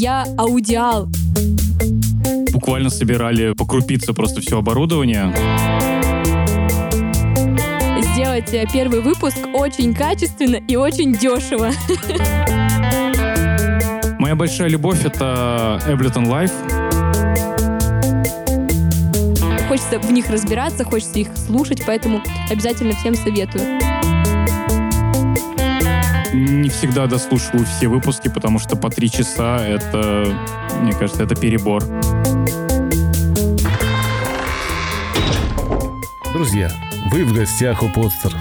Я аудиал. Буквально собирали по крупице просто все оборудование. Сделать э, первый выпуск очень качественно и очень дешево. Моя большая любовь — это Ableton Live. Хочется в них разбираться, хочется их слушать, поэтому обязательно всем советую. Не всегда дослушиваю все выпуски, потому что по три часа — это, мне кажется, это перебор. Друзья, вы в гостях у Подстер.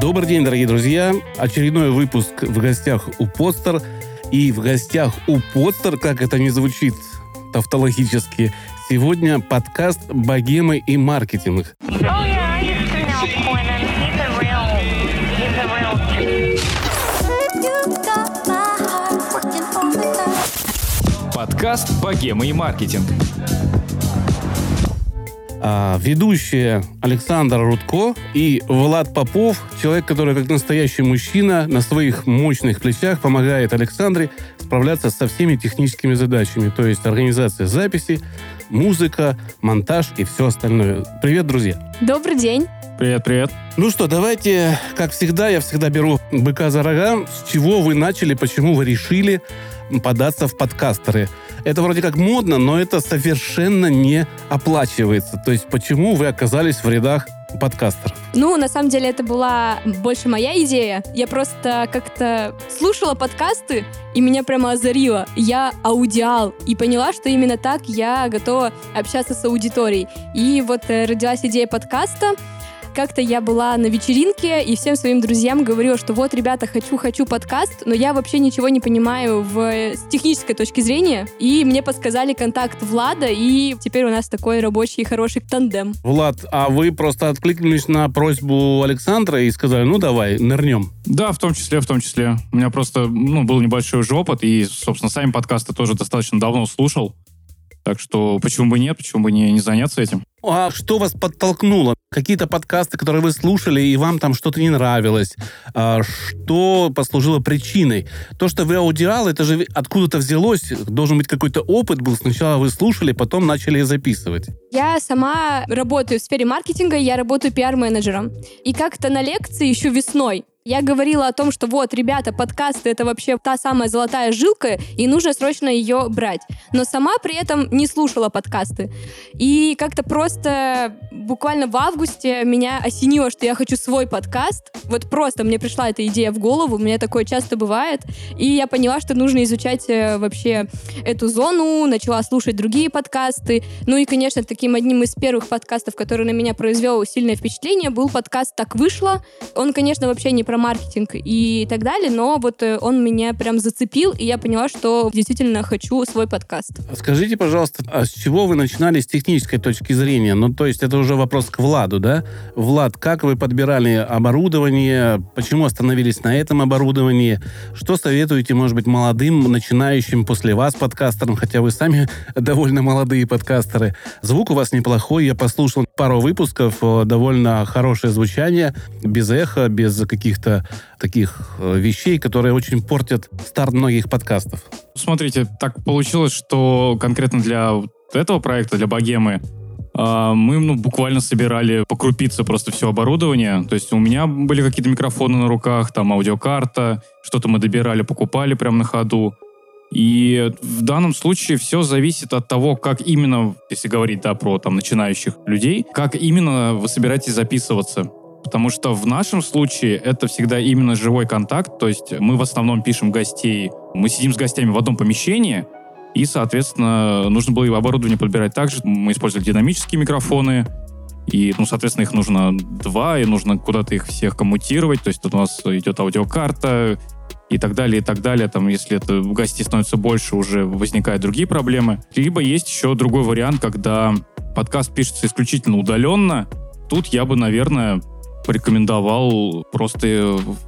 Добрый день, дорогие друзья. Очередной выпуск в гостях у Подстер. И в гостях у Подстер, как это не звучит тавтологически, сегодня подкаст «Богемы и маркетинг». Oh Подкаст «Богема и маркетинг». А, ведущие Александр Рудко и Влад Попов, человек, который как настоящий мужчина на своих мощных плечах помогает Александре справляться со всеми техническими задачами, то есть организация записи, музыка, монтаж и все остальное. Привет, друзья! Добрый день. Привет, привет. Ну что, давайте, как всегда, я всегда беру быка за рога. С чего вы начали, почему вы решили податься в подкастеры? Это вроде как модно, но это совершенно не оплачивается. То есть почему вы оказались в рядах подкастеров? Ну, на самом деле, это была больше моя идея. Я просто как-то слушала подкасты, и меня прямо озарило. Я аудиал. И поняла, что именно так я готова общаться с аудиторией. И вот э, родилась идея подкаста. Как-то я была на вечеринке и всем своим друзьям говорила, что вот, ребята, хочу-хочу подкаст, но я вообще ничего не понимаю в, с технической точки зрения. И мне подсказали контакт Влада, и теперь у нас такой рабочий хороший тандем. Влад, а вы просто откликнулись на просьбу Александра и сказали, ну давай, нырнем. Да, в том числе, в том числе. У меня просто, ну, был небольшой уже опыт, и, собственно, сами подкасты тоже достаточно давно слушал. Так что почему бы нет, почему бы не, не заняться этим? А что вас подтолкнуло? Какие-то подкасты, которые вы слушали, и вам там что-то не нравилось? А что послужило причиной? То, что вы аудиал, это же откуда-то взялось. Должен быть какой-то опыт был. Сначала вы слушали, потом начали записывать. Я сама работаю в сфере маркетинга, я работаю пиар-менеджером. И как-то на лекции еще весной я говорила о том, что вот, ребята, подкасты — это вообще та самая золотая жилка, и нужно срочно ее брать. Но сама при этом не слушала подкасты. И как-то просто буквально в августе меня осенило, что я хочу свой подкаст. Вот просто мне пришла эта идея в голову, у меня такое часто бывает. И я поняла, что нужно изучать э, вообще эту зону, начала слушать другие подкасты. Ну и, конечно, таким одним из первых подкастов, который на меня произвел сильное впечатление, был подкаст «Так вышло». Он, конечно, вообще не про маркетинг и так далее, но вот э, он меня прям зацепил, и я поняла, что действительно хочу свой подкаст. Скажите, пожалуйста, а с чего вы начинали с технической точки зрения? Ну, то есть это уже вопрос к Владу, да? Влад, как вы подбирали оборудование? Почему остановились на этом оборудовании? Что советуете, может быть, молодым, начинающим после вас подкастерам, хотя вы сами довольно молодые подкастеры? Звук у вас неплохой, я послушал пару выпусков, э, довольно хорошее звучание, без эха, без каких-то таких э, вещей, которые очень портят старт многих подкастов. Смотрите, так получилось, что конкретно для этого проекта, для Богемы, а, мы ну, буквально собирали по крупице просто все оборудование. То есть у меня были какие-то микрофоны на руках, там аудиокарта, что-то мы добирали, покупали прямо на ходу. И в данном случае все зависит от того, как именно, если говорить да, про там, начинающих людей, как именно вы собираетесь записываться. Потому что в нашем случае это всегда именно живой контакт, то есть мы в основном пишем гостей, мы сидим с гостями в одном помещении, и, соответственно, нужно было и оборудование подбирать также. Мы использовали динамические микрофоны, и, ну, соответственно, их нужно два, и нужно куда-то их всех коммутировать, то есть тут у нас идет аудиокарта, и так далее, и так далее. Там, если это гостей становится больше, уже возникают другие проблемы. Либо есть еще другой вариант, когда подкаст пишется исключительно удаленно. Тут я бы, наверное, порекомендовал просто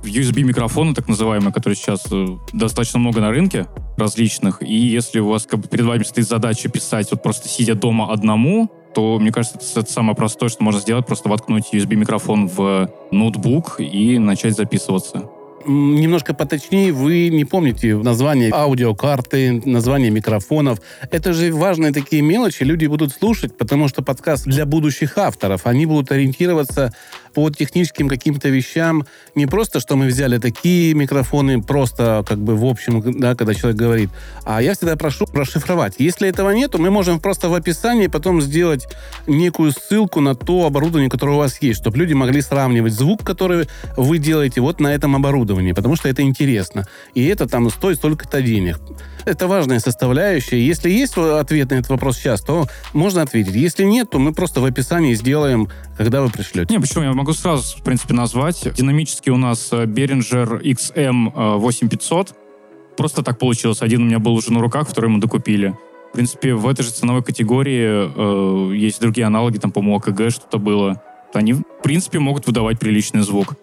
USB-микрофоны, так называемые, которые сейчас э, достаточно много на рынке различных. И если у вас как бы, перед вами стоит задача писать вот просто сидя дома одному, то, мне кажется, это, это самое простое, что можно сделать, просто воткнуть USB-микрофон в ноутбук и начать записываться. немножко поточнее, вы не помните название аудиокарты, название микрофонов. Это же важные такие мелочи, люди будут слушать, потому что подкаст для будущих авторов. Они будут ориентироваться по техническим каким-то вещам. Не просто, что мы взяли такие микрофоны, просто как бы в общем, да, когда человек говорит. А я всегда прошу расшифровать. Если этого нету, мы можем просто в описании потом сделать некую ссылку на то оборудование, которое у вас есть, чтобы люди могли сравнивать звук, который вы делаете вот на этом оборудовании, потому что это интересно. И это там стоит столько-то денег. Это важная составляющая. Если есть ответ на этот вопрос сейчас, то можно ответить. Если нет, то мы просто в описании сделаем, когда вы пришлете. Не, почему? Я могу сразу, в принципе, назвать. Динамический у нас э, Behringer XM э, 8500. Просто так получилось. Один у меня был уже на руках, второй мы докупили. В принципе, в этой же ценовой категории э, есть другие аналоги, там, по-моему, АКГ что-то было. Они, в принципе, могут выдавать приличный звук.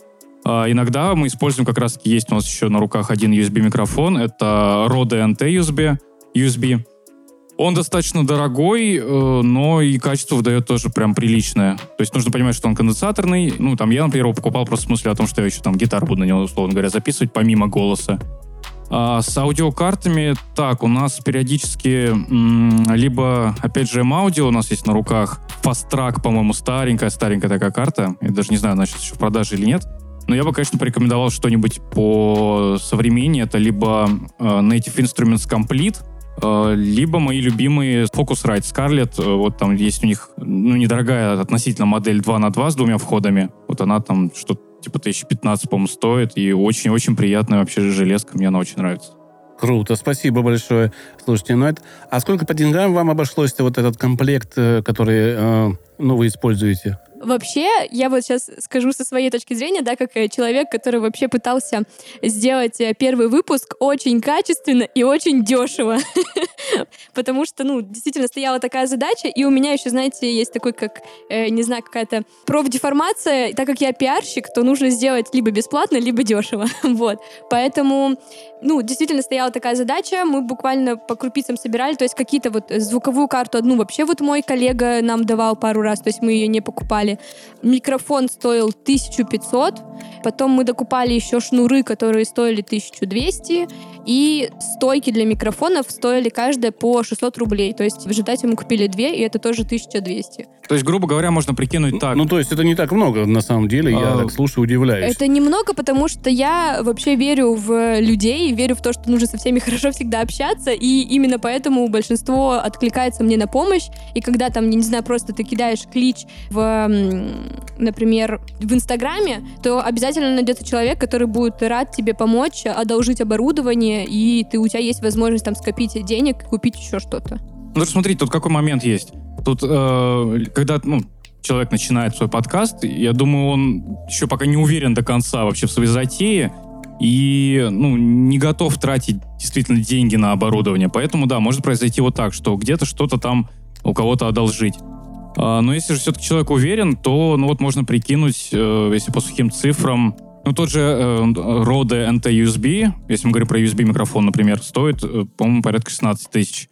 А, иногда мы используем, как раз таки есть у нас еще на руках один USB-микрофон. Это Rode NT USB. USB. Он достаточно дорогой, э, но и качество выдает тоже прям приличное. То есть нужно понимать, что он конденсаторный. Ну, там я, например, его покупал просто в смысле о том, что я еще там гитару буду на него, условно говоря, записывать помимо голоса. А с аудиокартами, так, у нас периодически м, либо, опять же, M-аудио у нас есть на руках. Fast Track, по-моему, старенькая-старенькая такая карта. Я даже не знаю, она сейчас еще в продаже или нет. Но я бы, конечно, порекомендовал что-нибудь по современнее. Это либо э, Native Instruments Complete, либо мои любимые Focusrite Scarlett. Э, Вот там есть у них ну, недорогая относительно модель 2 на 2 с двумя входами. Вот она там что-то типа 1015, по-моему, стоит. И очень-очень приятная вообще железка. Мне она очень нравится. Круто, спасибо большое. Слушайте, ну это... А сколько по деньгам вам обошлось вот этот комплект, э, который э, ну, вы используете? Вообще, я вот сейчас скажу со своей точки зрения, да, как э, человек, который вообще пытался сделать э, первый выпуск очень качественно и очень дешево. Потому что, ну, действительно стояла такая задача, и у меня еще, знаете, есть такой, как, э, не знаю, какая-то профдеформация. Так как я пиарщик, то нужно сделать либо бесплатно, либо дешево. Вот. Поэтому, ну, действительно стояла такая задача. Мы буквально по крупицам собирали, то есть какие-то вот звуковую карту одну вообще вот мой коллега нам давал пару раз, то есть мы ее не покупали. Микрофон стоил 1500, потом мы докупали еще шнуры, которые стоили 1200, и стойки для микрофонов стоили каждая по 600 рублей. То есть в результате мы купили две, и это тоже 1200. То есть, грубо говоря, можно прикинуть так. Ну, то есть это не так много, на самом деле. Я А, так слушаю, удивляюсь. Это немного, потому что я вообще верю в людей, верю в то, что нужно со всеми хорошо всегда общаться, и именно поэтому большинство откликается мне на помощь. И когда там, не знаю, просто ты кидаешь клич в, например, в Инстаграме, то обязательно найдется человек, который будет рад тебе помочь, одолжить оборудование, и ты, у тебя есть возможность там скопить денег, купить еще что-то. Ну, смотрите, тут какой момент есть. Тут, э, когда, ну, человек начинает свой подкаст, я думаю, он еще пока не уверен до конца вообще в своей затее и, ну, не готов тратить действительно деньги на оборудование. Поэтому, да, может произойти вот так, что где-то что-то там у кого-то одолжить. А, но если же все-таки человек уверен, то, ну, вот можно прикинуть, э, если по сухим цифрам, ну, тот же э, Rode NT USB, если мы говорим про USB-микрофон, например, стоит, э, по-моему, порядка 16 тысяч.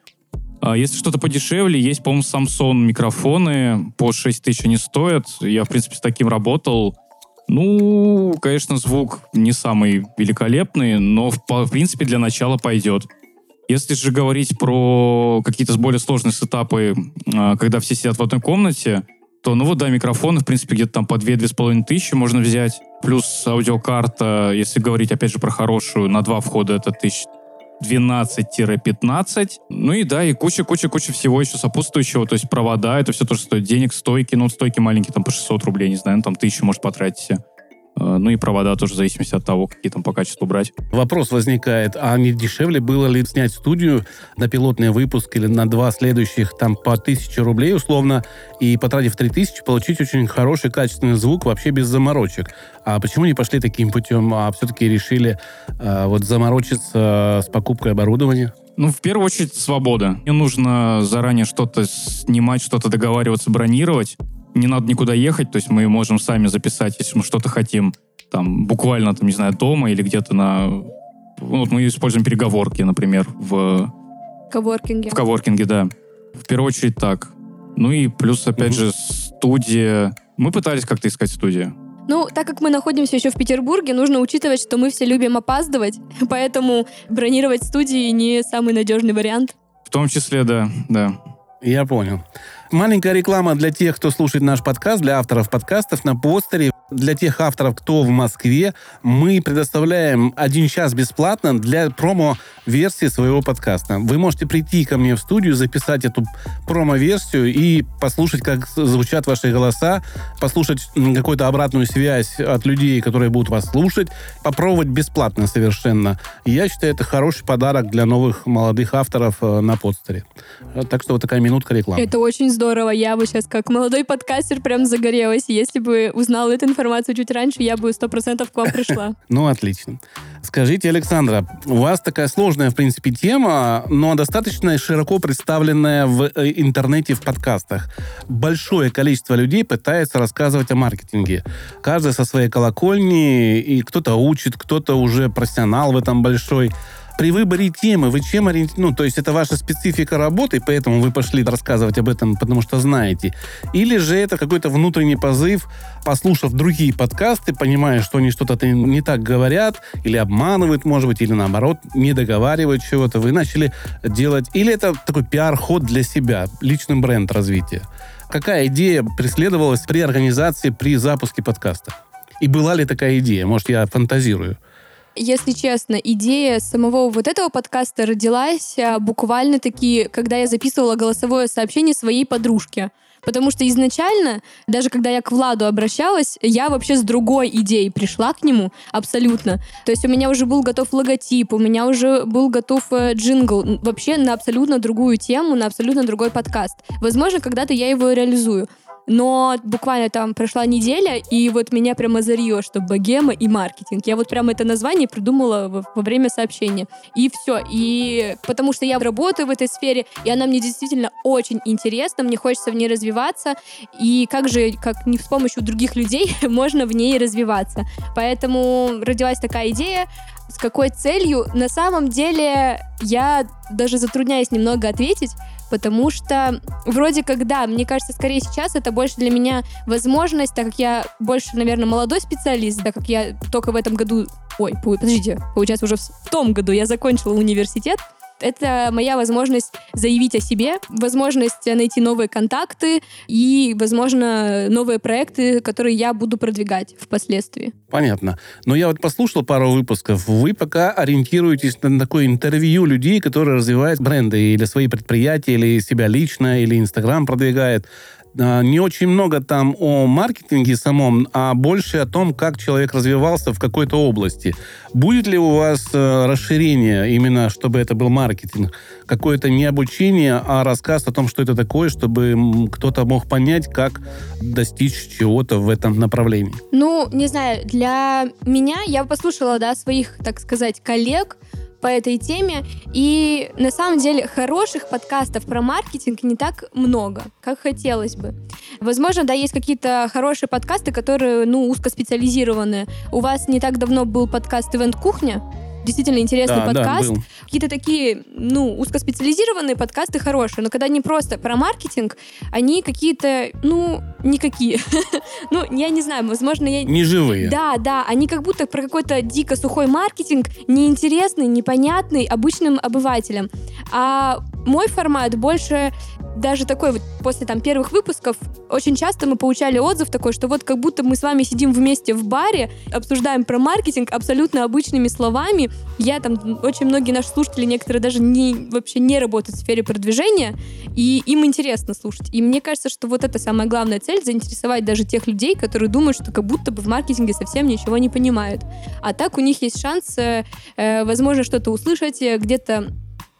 А если что-то подешевле, есть, по-моему, Samsung микрофоны, по 6 тысяч они стоят. Я, в принципе, с таким работал. Ну, конечно, звук не самый великолепный, но, в, в принципе, для начала пойдет. Если же говорить про какие-то более сложные сетапы, а, когда все сидят в одной комнате, то, ну вот, да, микрофоны, в принципе, где-то там по 2-2,5 тысячи можно взять. Плюс аудиокарта, если говорить, опять же, про хорошую, на два входа это тысяч 12-15. Ну и да, и куча-куча-куча всего еще сопутствующего. То есть провода, это все тоже стоит денег. Стойки, ну стойки маленькие, там по 600 рублей, не знаю, ну, там тысячу, может, потратите. Э, Ну и провода тоже в зависимости от того, какие там по качеству брать. Вопрос возникает, а не дешевле было ли снять студию на пилотный выпуск или на два следующих там по 1000 рублей условно и потратив 3000 получить очень хороший качественный звук вообще без заморочек? А почему не пошли таким путем, а все-таки решили э, вот заморочиться с покупкой оборудования? Ну, в первую очередь, свобода. Не нужно заранее что-то снимать, что-то договариваться, бронировать. Не надо никуда ехать, то есть мы можем сами записать, если мы что-то хотим, там, буквально, там, не знаю, дома или где-то на... ну, Вот мы используем переговорки, например, в, Коворкинге. в коворкинге, да. В первую очередь так. Ну и плюс, опять Мгм. же, студия. Мы пытались как-то искать студию. Ну, так как мы находимся еще в Петербурге, нужно учитывать, что мы все любим опаздывать, поэтому бронировать студии не самый надежный вариант. В том числе, да, да. Я понял. Маленькая реклама для тех, кто слушает наш подкаст, для авторов подкастов на постере. Для тех авторов, кто в Москве, мы предоставляем один час бесплатно для промо-версии своего подкаста. Вы можете прийти ко мне в студию, записать эту промо-версию и послушать, как звучат ваши голоса, послушать какую-то обратную связь от людей, которые будут вас слушать, попробовать бесплатно совершенно. Я считаю, это хороший подарок для новых молодых авторов э, на подстере. Так что вот такая минутка рекламы. Это очень здорово. Я бы сейчас как молодой подкастер прям загорелась. Если бы узнала эту информацию чуть раньше, я бы сто процентов к вам пришла. Ну, отлично. Скажите, Александра, у вас такая сложная, в принципе, тема, но достаточно широко представленная в э, интернете, в подкастах. Большое количество людей пытается рассказывать о маркетинге. Каждый со своей колокольни, и кто-то учит, кто-то уже профессионал в этом большой. При выборе темы вы чем ориентируетесь? Ну, то есть это ваша специфика работы, поэтому вы пошли рассказывать об этом, потому что знаете. Или же это какой-то внутренний позыв, послушав другие подкасты, понимая, что они что-то не так говорят, или обманывают, может быть, или наоборот, не договаривают чего-то, вы начали делать... Или это такой пиар-ход для себя, личный бренд развития. Какая идея преследовалась при организации, при запуске подкаста? И была ли такая идея? Может, я фантазирую? Если честно, идея самого вот этого подкаста родилась а, буквально-таки, когда я записывала голосовое сообщение своей подружке. Потому что изначально, даже когда я к Владу обращалась, я вообще с другой идеей пришла к нему абсолютно. То есть у меня уже был готов логотип, у меня уже был готов э, джингл. Вообще на абсолютно другую тему, на абсолютно другой подкаст. Возможно, когда-то я его реализую. Но буквально там прошла неделя, и вот меня прям озарило, что богема и маркетинг. Я вот прям это название придумала во, во время сообщения. И все. И потому что я работаю в этой сфере, и она мне действительно очень интересна, мне хочется в ней развиваться. И как же, как не с помощью других людей, можно в ней развиваться. Поэтому родилась такая идея. С какой целью? На самом деле я даже затрудняюсь немного ответить, потому что вроде как да, мне кажется, скорее сейчас это больше для меня возможность, так как я больше, наверное, молодой специалист, так как я только в этом году, ой, подождите, получается уже в том году я закончила университет, это моя возможность заявить о себе, возможность найти новые контакты и, возможно, новые проекты, которые я буду продвигать впоследствии. Понятно. Но я вот послушал пару выпусков. Вы пока ориентируетесь на такое интервью людей, которые развивают бренды или свои предприятия, или себя лично, или Инстаграм продвигает. А, Не очень много там о маркетинге самом, а больше о том, как человек развивался в какой-то области. Будет ли у вас э, расширение именно, чтобы это был маркетинг? Какое-то не обучение, а рассказ о том, что это такое, чтобы кто-то мог понять, как достичь чего-то в этом направлении? Ну, не знаю, для меня, я послушала, да, своих, так сказать, коллег по этой теме, и на самом деле хороших подкастов про маркетинг не так много, как хотелось бы. Возможно, да, есть какие-то хорошие подкасты, которые, ну, узкоспециализированные. У вас не так давно был подкаст «Ивент Кухня», действительно интересный Да, да, подкаст. был. Какие-то такие, ну, узкоспециализированные подкасты хорошие, но когда не просто про маркетинг, они какие-то, ну, никакие. Ну, я не знаю, возможно, я... Не живые. Да, да, они как будто про какой-то дико сухой маркетинг, неинтересный, непонятный обычным обывателям. А мой формат больше даже такой вот после там первых выпусков очень часто мы получали отзыв такой, что вот как будто мы с вами сидим вместе в баре, обсуждаем про маркетинг абсолютно обычными словами. Я там, очень многие наши слушатели, некоторые даже не, вообще не работают в сфере продвижения, и им интересно слушать. И мне кажется, что вот это самая главная цель, заинтересовать даже тех людей, которые думают, что как будто бы в маркетинге совсем ничего не понимают. А так у них есть шанс, э, возможно, что-то услышать, э, где-то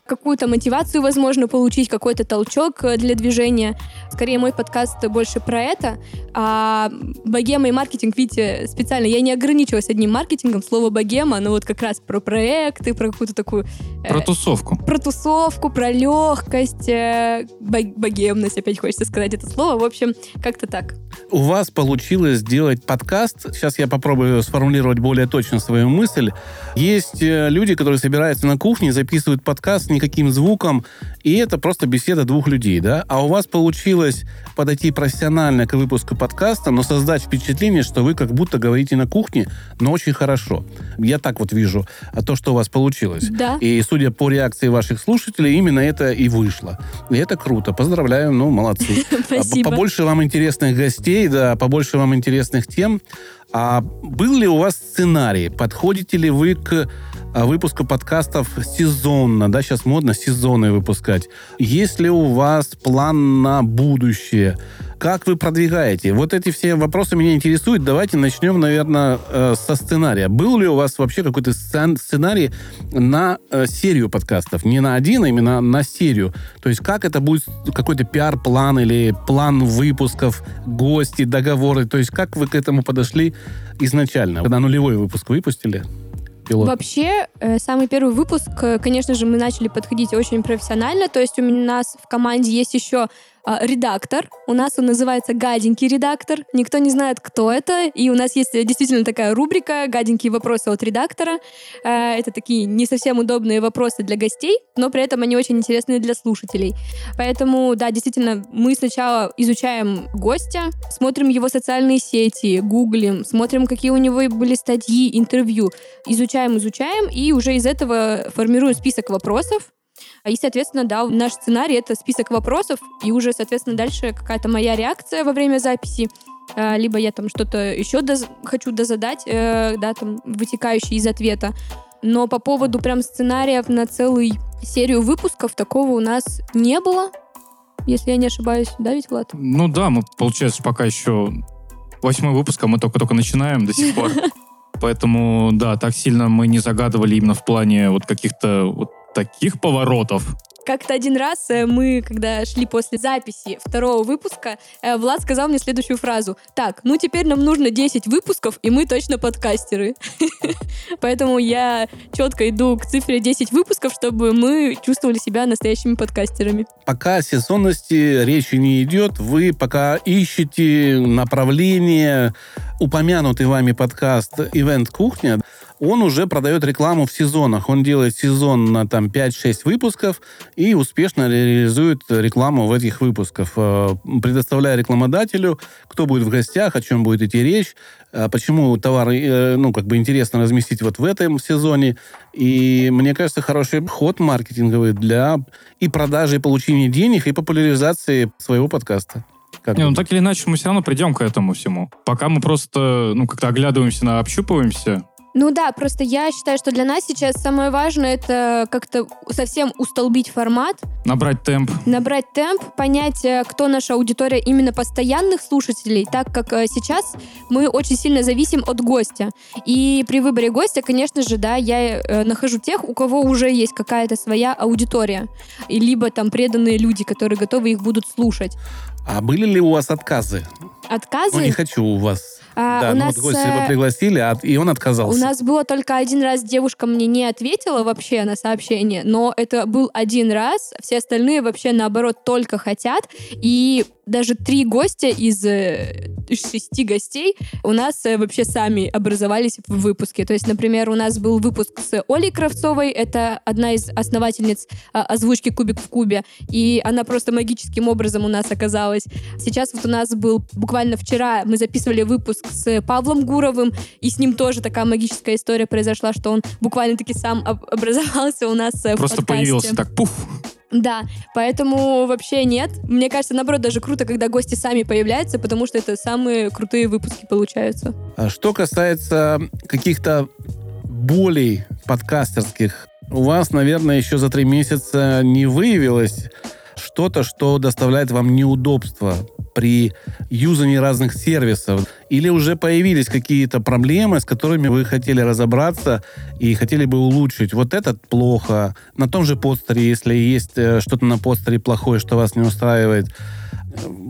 какую-то мотивацию, возможно, получить, какой-то толчок э, для движения. Скорее, мой подкаст больше про это. А богема и маркетинг, видите, специально я не ограничилась одним маркетингом, слово богема, но вот как раз про проекты, про какую-то такую... э, Про тусовку. про тусовку, про легкость, э, бо- богемность, опять хочется сказать это слово. В общем, как-то так. У вас получилось сделать подкаст. Сейчас я попробую сформулировать более точно свою мысль. Есть э, люди, которые собираются на кухне, записывают подкаст, не никаким звуком, и это просто беседа двух людей, да? А у вас получилось подойти профессионально к выпуску подкаста, но создать впечатление, что вы как будто говорите на кухне, но очень хорошо. Я так вот вижу а то, что у вас получилось. Да. И судя по реакции ваших слушателей, именно это и вышло. И это круто. Поздравляю, ну, молодцы. А Спасибо. Побольше вам интересных гостей, да, побольше вам интересных тем. А был ли у вас сценарий? Подходите ли вы к а, выпуску подкастов сезонно? Да, сейчас модно сезоны выпускать. Есть ли у вас план на будущее? Как вы продвигаете? Вот эти все вопросы меня интересуют. Давайте начнем, наверное, э, со сценария. Был ли у вас вообще какой-то сцен- сценарий на э, серию подкастов? Не на один, а именно на серию. То есть как это будет какой-то пиар-план или план выпусков, гости, договоры? То есть как вы к этому подошли изначально? Когда нулевой выпуск выпустили? Пилот. Вообще, э, самый первый выпуск, э, конечно же, мы начали подходить очень профессионально. То есть у нас в команде есть еще редактор. У нас он называется «Гаденький редактор». Никто не знает, кто это. И у нас есть э, действительно такая рубрика «Гаденькие вопросы от редактора». Э, Это такие не совсем удобные вопросы для гостей, но при этом они очень интересные для слушателей. Поэтому, да, действительно, мы сначала изучаем гостя, смотрим его социальные сети, гуглим, смотрим, какие у него были статьи, интервью, изучаем, изучаем, и уже из этого формируем список вопросов. И, соответственно, да, наш сценарий — это список вопросов, и уже, соответственно, дальше какая-то моя реакция во время записи, э, либо я там что-то еще доз- хочу дозадать, э, да, там, вытекающее из ответа. Но по поводу прям сценариев на целую серию выпусков такого у нас не было, если я не ошибаюсь. Да, ведь, Влад? Ну да, мы, получается, пока еще восьмой выпуск, а мы только-только начинаем до сих пор. Поэтому, да, так сильно мы не загадывали именно в плане вот каких-то вот таких поворотов. Как-то один раз э, мы, когда шли после записи второго выпуска, э, Влад сказал мне следующую фразу. Так, ну теперь нам нужно 10 выпусков, и мы точно подкастеры. Поэтому я четко иду к цифре 10 выпусков, чтобы мы чувствовали себя настоящими подкастерами. Пока о сезонности речи не идет, вы пока ищете направление, упомянутый вами подкаст «Ивент Кухня», он уже продает рекламу в сезонах. Он делает сезон на там 5-6 выпусков и успешно реализует рекламу в этих выпусках, э, предоставляя рекламодателю, кто будет в гостях, о чем будет идти речь, э, почему товар, э, ну, как бы интересно разместить вот в этом сезоне. И мне кажется, хороший ход маркетинговый для и продажи, и получения денег, и популяризации своего подкаста. Как Не, ну так или иначе мы все равно придем к этому всему. Пока мы просто, ну, как-то оглядываемся, на, общупываемся. Ну да, просто я считаю, что для нас сейчас самое важное это как-то совсем устолбить формат, Набрать темп. набрать темп, понять, э, кто наша аудитория именно постоянных слушателей, так как э, сейчас мы очень сильно зависим от гостя. И при выборе гостя, конечно же, да, я э, нахожу тех, у кого уже есть какая-то своя аудитория, и либо там преданные люди, которые готовы их будут слушать. А были ли у вас отказы? Отказы? Ну, не хочу у вас. А, да, у ну нас, вот гостя э, вы пригласили, а, и он отказался. У нас было только один раз девушка мне не ответила вообще на сообщение, но это был один раз, все остальные вообще наоборот только хотят, и даже три гостя из э, шести гостей у нас э, вообще сами образовались в выпуске. То есть, например, у нас был выпуск с Олей Кравцовой, это одна из основательниц а, озвучки «Кубик в кубе», и она просто магическим образом у нас оказалась. Сейчас вот у нас был буквально вчера, мы записывали выпуск с Павлом Гуровым, и с ним тоже такая магическая история произошла, что он буквально-таки сам об- образовался у нас э, в Просто подкасте. появился так, пуф. Да, поэтому вообще нет. Мне кажется, наоборот, даже круто, когда гости сами появляются, потому что это самые крутые выпуски получаются. А Что касается каких-то болей подкастерских, у вас, наверное, еще за три месяца не выявилось что-то, что доставляет вам неудобства при юзании разных сервисов? Или уже появились какие-то проблемы, с которыми вы хотели разобраться и хотели бы улучшить? Вот этот плохо. На том же постере, если есть э, что-то на постере плохое, что вас не устраивает.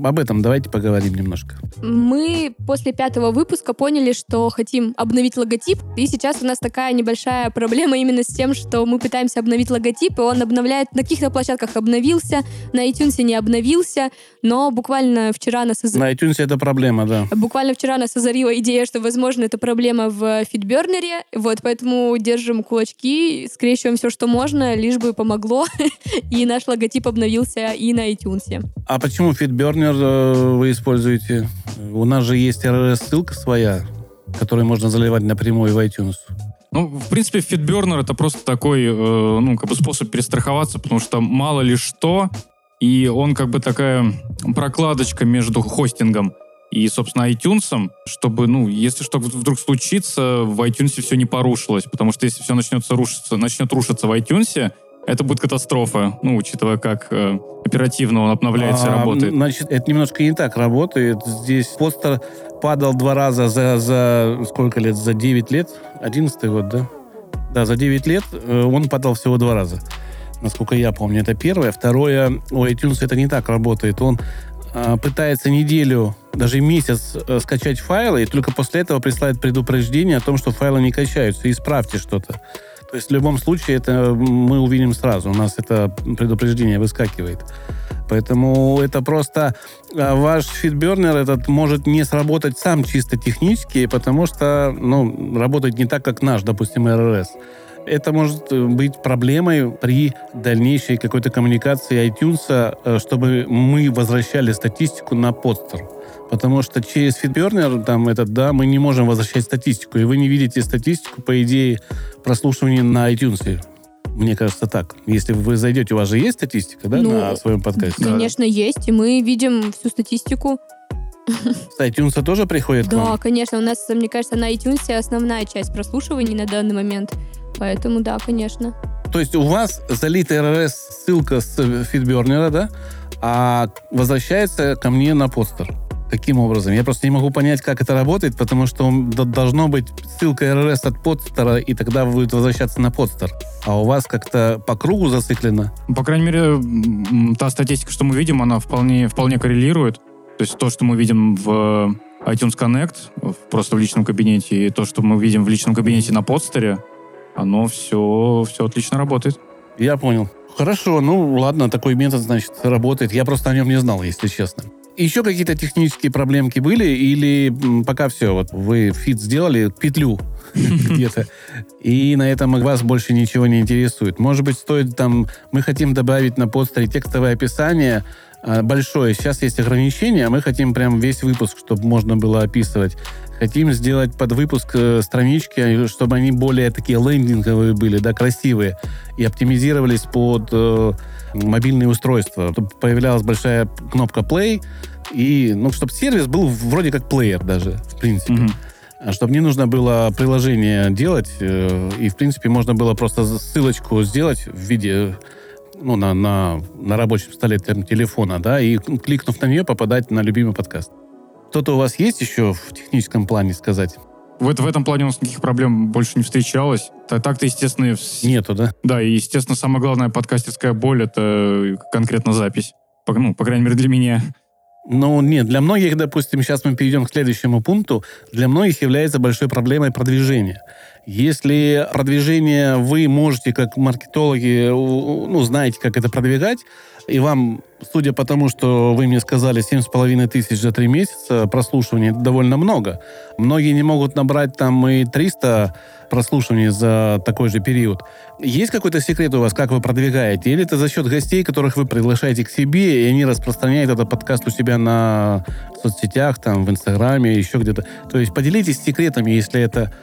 Об этом давайте поговорим немножко. Мы после пятого выпуска поняли, что хотим обновить логотип, и сейчас у нас такая небольшая проблема именно с тем, что мы пытаемся обновить логотип, и он обновляет, на каких-то площадках обновился, на iTunes не обновился, но буквально вчера нас из- На iTunes это проблема, да. Буквально вчера нас озарила идея, что, возможно, это проблема в фидбернере. Вот, поэтому держим кулачки, скрещиваем все, что можно, лишь бы помогло. И наш логотип обновился и на iTunes. А почему FeedBurner э, вы используете? У нас же есть RSS-ссылка своя, которую можно заливать напрямую в iTunes. Ну, в принципе, FitBurner это просто такой, э, ну, как бы способ перестраховаться, потому что мало ли что, и он как бы такая прокладочка между хостингом и, собственно, iTunes, чтобы, ну, если что вдруг случится, в iTunes все не порушилось, потому что если все начнется рушиться, начнет рушиться в iTunes, это будет катастрофа, ну, учитывая, как э, оперативно он обновляется и А, работает. Значит, это немножко не так работает. Здесь постер падал два раза за, за сколько лет? За 9 лет? 11 год, да? Да, за 9 лет э, он падал всего два раза. Насколько я помню, это первое. Второе, у iTunes это не так работает. Он а, пытается неделю, даже месяц э, скачать файлы, и только после этого присылает предупреждение о том, что файлы не качаются. Исправьте что-то. То есть в любом случае это мы увидим сразу. У нас это предупреждение выскакивает. Поэтому это просто а, ваш фидбернер этот может не сработать сам чисто технически, потому что ну, работает не так, как наш, допустим, RRS. Это может э, быть проблемой при дальнейшей какой-то коммуникации iTunes, э, чтобы мы возвращали статистику на подстер. Потому что через FeedBurner, там этот, да, мы не можем возвращать статистику. И вы не видите статистику, по идее, прослушивания на iTunes. Мне кажется, так. Если вы зайдете, у вас же есть статистика, да, Ну, на своем подкасте? Конечно, есть, и мы видим всю статистику. С iTunes тоже приходит Да, конечно, у нас, мне кажется, на iTunes основная часть прослушиваний на данный момент. Поэтому да, конечно. То есть у вас залит RRS ссылка с фидбернера, да, а возвращается ко мне на постер. Каким образом? Я просто не могу понять, как это работает, потому что должно быть ссылка RRS от подстера, и тогда будет возвращаться на подстер. А у вас как-то по кругу зациклено? Ну, По крайней мере, та статистика, что мы видим, она вполне, вполне коррелирует. То есть то, что мы видим в iTunes Connect, просто в личном кабинете, и то, что мы видим в личном кабинете на подстере, оно все, все отлично работает. Я понял. Хорошо, ну ладно, такой метод, значит, работает. Я просто о нем не знал, если честно. Еще какие-то технические проблемки были или пока все? Вот вы фит сделали, петлю где-то, и на этом вас больше ничего не интересует. Может быть, стоит там... Мы хотим добавить на постере текстовое описание большое. Сейчас есть ограничения, а мы хотим прям весь выпуск, чтобы можно было описывать. Хотим сделать под выпуск э, странички, чтобы они более такие лендинговые были, да, красивые, и оптимизировались под э, мобильные устройства. Чтобы появлялась большая кнопка play, и, ну, чтобы сервис был вроде как плеер даже, в принципе. Мгм. А Чтобы не нужно было приложение делать, э, и, в принципе, можно было просто ссылочку сделать в виде ну, на, на, на рабочем столе там, телефона, да, и кликнув на нее, попадать на любимый подкаст. Что-то у вас есть еще в техническом плане сказать? В, это- в этом плане у нас никаких проблем больше не встречалось. Та- Так-то, естественно, Нету, да? да, и, естественно, самая главная подкастерская боль — это конкретно запись. По, ну, по крайней мере, для меня. Ну, нет, для многих, допустим, сейчас мы перейдем к следующему пункту, для многих является большой проблемой продвижение. Если продвижение вы можете, как маркетологи, ну, знаете, как это продвигать, и вам, судя по тому, что вы мне сказали, 7,5 тысяч за три месяца прослушиваний, довольно много. Многие не могут набрать там и 300 прослушиваний за такой же период. Есть какой-то секрет у вас, как вы продвигаете? Или это за счет гостей, которых вы приглашаете к себе, и они распространяют этот подкаст у себя на соцсетях, там, в Инстаграме, еще где-то? То есть поделитесь секретами, если это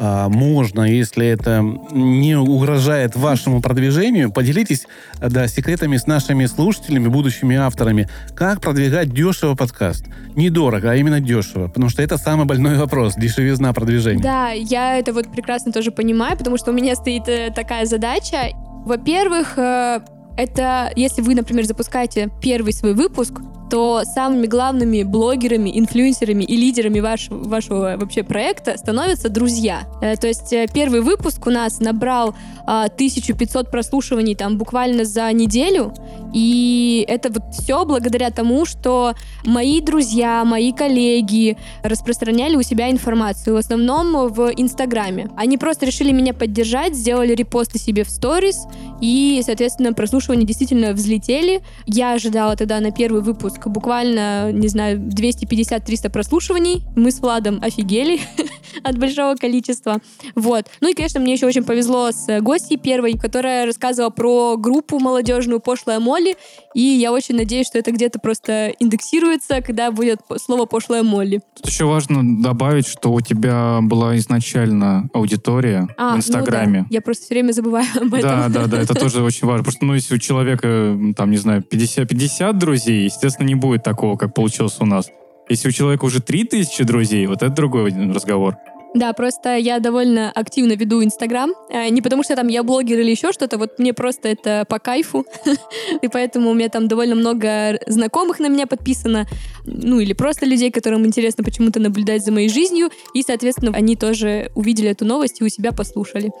можно, если это не угрожает вашему продвижению, поделитесь да, секретами с нашими слушателями, будущими авторами, как продвигать дешево подкаст. Недорого, а именно дешево. Потому что это самый больной вопрос, дешевизна продвижения. Да, я это вот прекрасно тоже понимаю, потому что у меня стоит э, такая задача. Во-первых, э, это если вы, например, запускаете первый свой выпуск, то самыми главными блогерами, инфлюенсерами и лидерами ваш- вашего вообще проекта становятся друзья. Э, То есть э, первый выпуск у нас набрал а, 1500 прослушиваний там буквально за неделю, и это вот все благодаря тому, что мои друзья, мои коллеги распространяли у себя информацию, в основном в Инстаграме. Они просто решили меня поддержать, сделали репосты себе в сторис, и, соответственно, прослушивания действительно взлетели. Я ожидала тогда на первый выпуск буквально, не знаю, 250-300 прослушиваний. Мы с Владом офигели от большого количества. Вот. Ну и, конечно, мне еще очень повезло с гостьей первой, которая рассказывала про группу молодежную «Пошлая Молли», и я очень надеюсь, что это где-то просто индексируется, когда будет слово «Пошлая Молли». Тут еще важно добавить, что у тебя была изначально аудитория А, в Инстаграме. ну да, я просто все время забываю об этом. Да, да, да, это тоже очень важно. Потому что, ну, если у человека, там, не знаю, 50, 50 друзей, естественно, не будет такого, как получилось у нас. Если у человека уже 3000 друзей, вот это другой разговор. Да, просто я довольно активно веду Инстаграм. Э, Не потому что там я блогер или еще что-то, вот мне просто это по кайфу. И поэтому у меня там довольно много знакомых на меня подписано. Ну, или просто людей, которым интересно почему-то наблюдать за моей жизнью. И, соответственно, они тоже увидели эту новость и у себя послушали.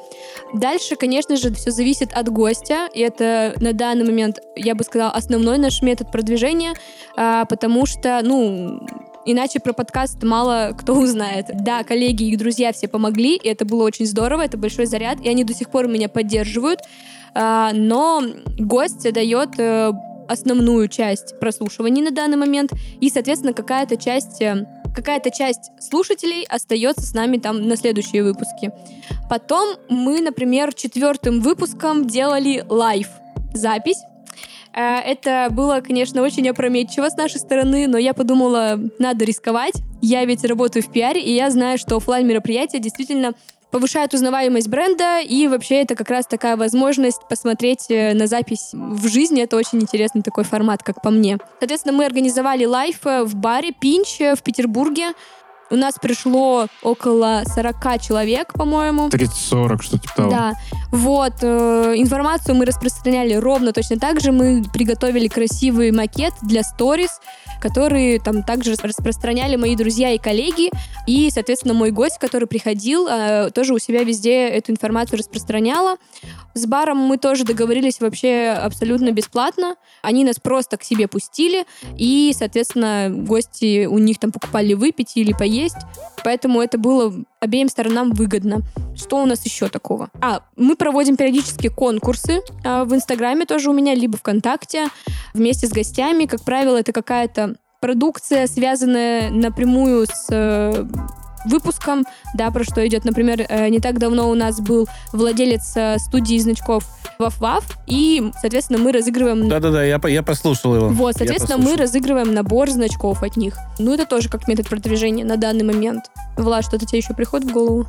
Дальше, конечно же, все зависит от гостя. И это на данный момент, я бы сказала, основной наш метод продвижения. а, Потому что, ну, Иначе про подкаст мало кто узнает. Да, коллеги и друзья все помогли, и это было очень здорово, это большой заряд, и они до сих пор меня поддерживают. А, Но гость дает э, основную часть прослушиваний на данный момент, и, соответственно, какая-то часть э, какая-то часть слушателей остается с нами там на следующие выпуски. Потом мы, например, четвертым выпуском делали live запись. Э, Это было, конечно, очень опрометчиво с нашей стороны, но я подумала, надо рисковать. Я ведь работаю в пиаре, и я знаю, что оффлайн мероприятия действительно повышают узнаваемость бренда, и вообще это как раз такая возможность посмотреть э, на запись в жизни. Это очень интересный такой формат, как по мне. Соответственно, мы организовали лайф э, в баре Пинч в Петербурге. У нас пришло около 40 человек, по-моему. 30-40, что типа того. Да, вот, э, информацию мы распространяли ровно точно так же. Мы приготовили красивый макет для сторис, который там также рас- распространяли мои друзья и коллеги. И, соответственно, мой гость, который приходил, э, тоже у себя везде эту информацию распространяла. С баром мы тоже договорились вообще абсолютно бесплатно. Они нас просто к себе пустили, и, соответственно, гости у них там покупали выпить или поесть. Поэтому это было обеим сторонам выгодно. Что у нас еще такого? А, мы проводим периодически конкурсы а, в Инстаграме тоже у меня, либо ВКонтакте, вместе с гостями. Как правило, это какая-то продукция, связанная напрямую с выпуском, да, про что идет. Например, э, не так давно у нас был владелец э, студии значков Ваф-Ваф, и, соответственно, мы разыгрываем... Да-да-да, я, я послушал его. Вот, соответственно, мы разыгрываем набор значков от них. Ну, это тоже как метод продвижения на данный момент. Влад, что-то тебе еще приходит в голову?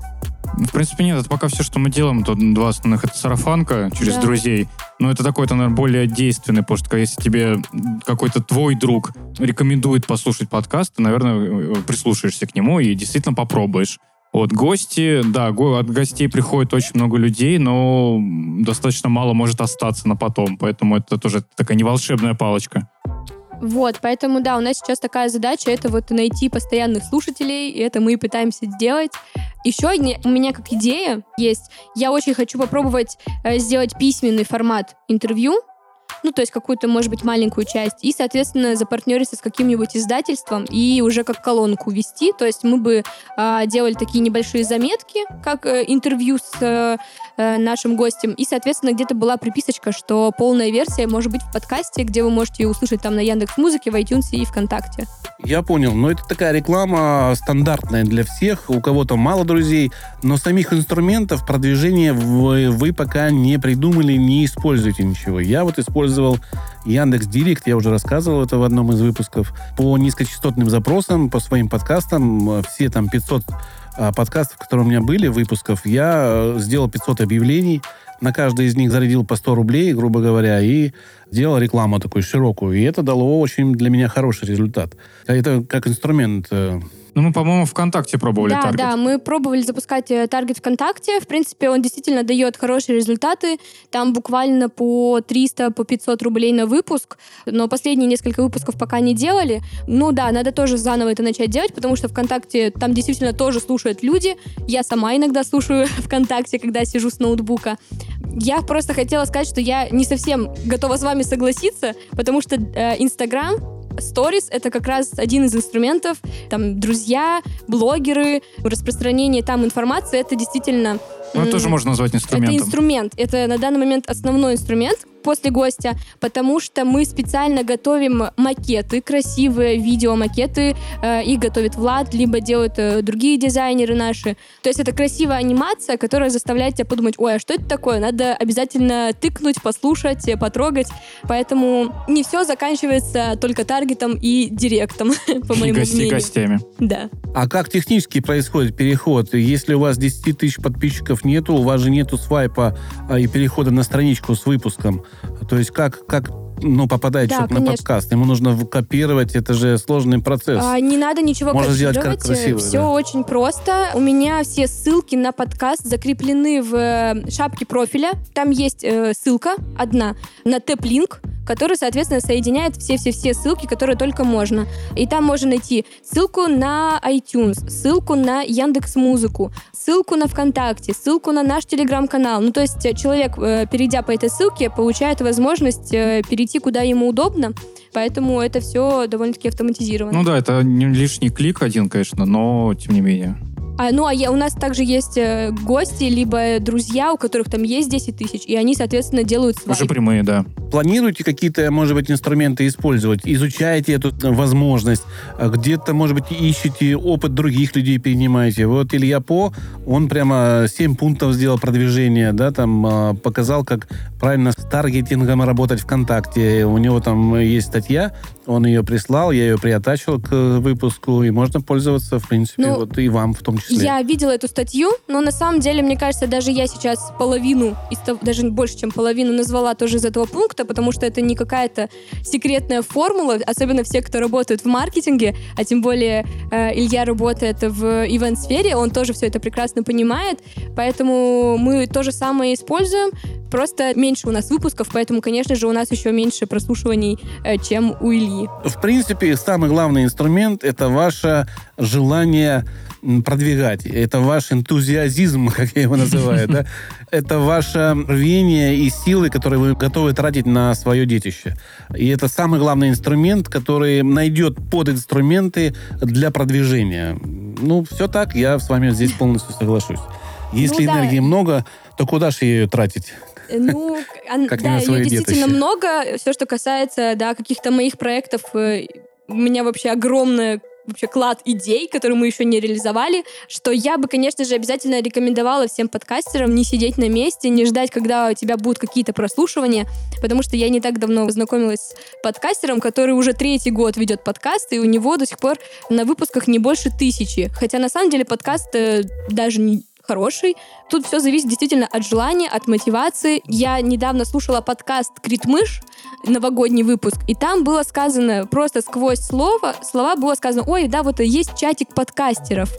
В принципе, нет, это пока все, что мы делаем. Тут два основных. Это сарафанка через Да. друзей. Но это такой, это, наверное, более действенный, что если тебе какой-то твой друг рекомендует послушать подкаст, ты, наверное, э, прислушаешься к нему и действительно попробуешь. Вот, гости, да, от гостей приходит очень много людей, но достаточно мало может остаться на потом, поэтому это тоже такая не волшебная палочка. Вот, поэтому, да, у нас сейчас такая задача, это вот найти постоянных слушателей, и это мы и пытаемся сделать. Еще у меня как идея есть, я очень хочу попробовать э, сделать письменный формат интервью, ну, то есть какую-то, может быть, маленькую часть, и, соответственно, запартнериться с каким-нибудь издательством и уже как колонку вести. То есть мы бы а, делали такие небольшие заметки, как э, интервью с э, э, нашим гостем, и, соответственно, где-то была приписочка, что полная версия может быть в подкасте, где вы можете ее услышать там на Яндекс Музыке, в iTunes и ВКонтакте. Я понял, но это такая реклама стандартная для всех, у кого-то мало друзей, но самих инструментов продвижения вы, вы пока не придумали, не используете ничего. Я вот использовал Яндекс Директ, я уже рассказывал это в одном из выпусков, по низкочастотным запросам, по своим подкастам, э, все там 500 а, подкастов, которые у меня были, выпусков, я э, сделал 500 объявлений, на каждый из них зарядил по 100 рублей, грубо говоря, и делал рекламу такую широкую. И это дало очень для меня хороший результат. Это как инструмент э, Ну, мы, по-моему, ВКонтакте пробовали да, таргет. да, мы пробовали запускать э, таргет ВКонтакте. В принципе, он действительно дает хорошие результаты. Там буквально по 300, по 500 рублей на выпуск. Но последние несколько выпусков пока не делали. Ну да, надо тоже заново это начать делать, потому что ВКонтакте там действительно тоже слушают люди. Я сама иногда слушаю ВКонтакте, когда сижу с ноутбука. Я просто хотела сказать, что я не совсем готова с вами согласиться, потому что э, Инстаграм Stories — это как раз один из инструментов. Там друзья, блогеры, распространение там информации — это действительно... Ну, это тоже можно назвать инструментом. Это инструмент. Это на данный момент основной инструмент после гостя, потому что мы специально готовим макеты, красивые видеомакеты. Э, их готовит Влад, либо делают э, другие дизайнеры наши. То есть это красивая анимация, которая заставляет тебя подумать, ой, а что это такое? Надо обязательно тыкнуть, послушать, э, потрогать. Поэтому не все заканчивается только таргетом и директом, по И моему мнению. гостями. Да. А как технически происходит переход? Если у вас 10 тысяч подписчиков нету, у вас же нету свайпа а, и перехода на страничку с выпуском. То есть как, как ну, попадает Да, человек на конечно. подкаст? Ему нужно копировать, это же сложный процесс. А, не надо ничего Можно сделать как красиво, Все да. очень просто. У меня все ссылки на подкаст закреплены в э, шапке профиля. Там есть э, ссылка одна на тэп-линк, который, соответственно, соединяет все-все-все ссылки, которые только можно. И там можно найти ссылку на iTunes, ссылку на Яндекс Музыку, ссылку на ВКонтакте, ссылку на наш Телеграм-канал. Ну, то есть э, человек, э, перейдя по этой ссылке, получает возможность э, перейти куда ему удобно. Поэтому это все довольно-таки автоматизировано. Ну да, это не лишний клик один, конечно, но тем не менее. А, ну, а я, у нас также есть э, гости, либо друзья, у которых там есть 10 тысяч, и они, соответственно, делают свайп. Уже прямые, да. Планируете какие-то, может быть, инструменты использовать? Изучаете эту э, возможность? А Где-то, может быть, ищете опыт других людей, перенимаете? Вот Илья По, он прямо 7 пунктов сделал продвижения, да, там а, показал, как правильно с таргетингом работать ВКонтакте. У него там есть статья, он ее прислал, я ее приотачил к э, выпуску, и можно пользоваться, в принципе, Ну, вот и вам в том числе. Я видела эту статью, но на самом деле, мне кажется, даже я сейчас половину, из того- даже больше, чем половину назвала тоже из этого пункта, потому что это не какая-то секретная формула, особенно все, кто работает в маркетинге, а тем более э, Илья работает в ивент-сфере, он тоже все это прекрасно понимает, поэтому мы то же самое используем, просто меньше у нас выпусков, поэтому, конечно же, у нас еще меньше прослушиваний, э, чем у Ильи. В принципе, самый главный инструмент это ваше желание продвигать. Это ваш энтузиазм, как я его называю, да? Это ваше рвение и силы, которые вы готовы тратить на свое детище. И это самый главный инструмент, который найдет подинструменты для продвижения. Ну, все так, я с вами здесь полностью соглашусь. Если Ну да. энергии много, то куда же ее тратить? Ну, да, ее действительно много. Все, что касается, да, каких-то моих проектов, э, у меня вообще огромный вообще клад идей, которые мы еще не реализовали, что я бы, конечно же, обязательно рекомендовала всем подкастерам не сидеть на месте, не ждать, когда у тебя будут какие-то прослушивания, потому что я не так давно познакомилась с подкастером, который уже третий год ведет подкаст, и у него до сих пор на выпусках не больше тысячи. Хотя на самом деле подкаст э, даже не хороший. Тут все зависит действительно от желания, от мотивации. Я недавно слушала подкаст «Критмыш», новогодний выпуск, и там было сказано просто сквозь слово, слова было сказано, ой, да, вот есть чатик подкастеров.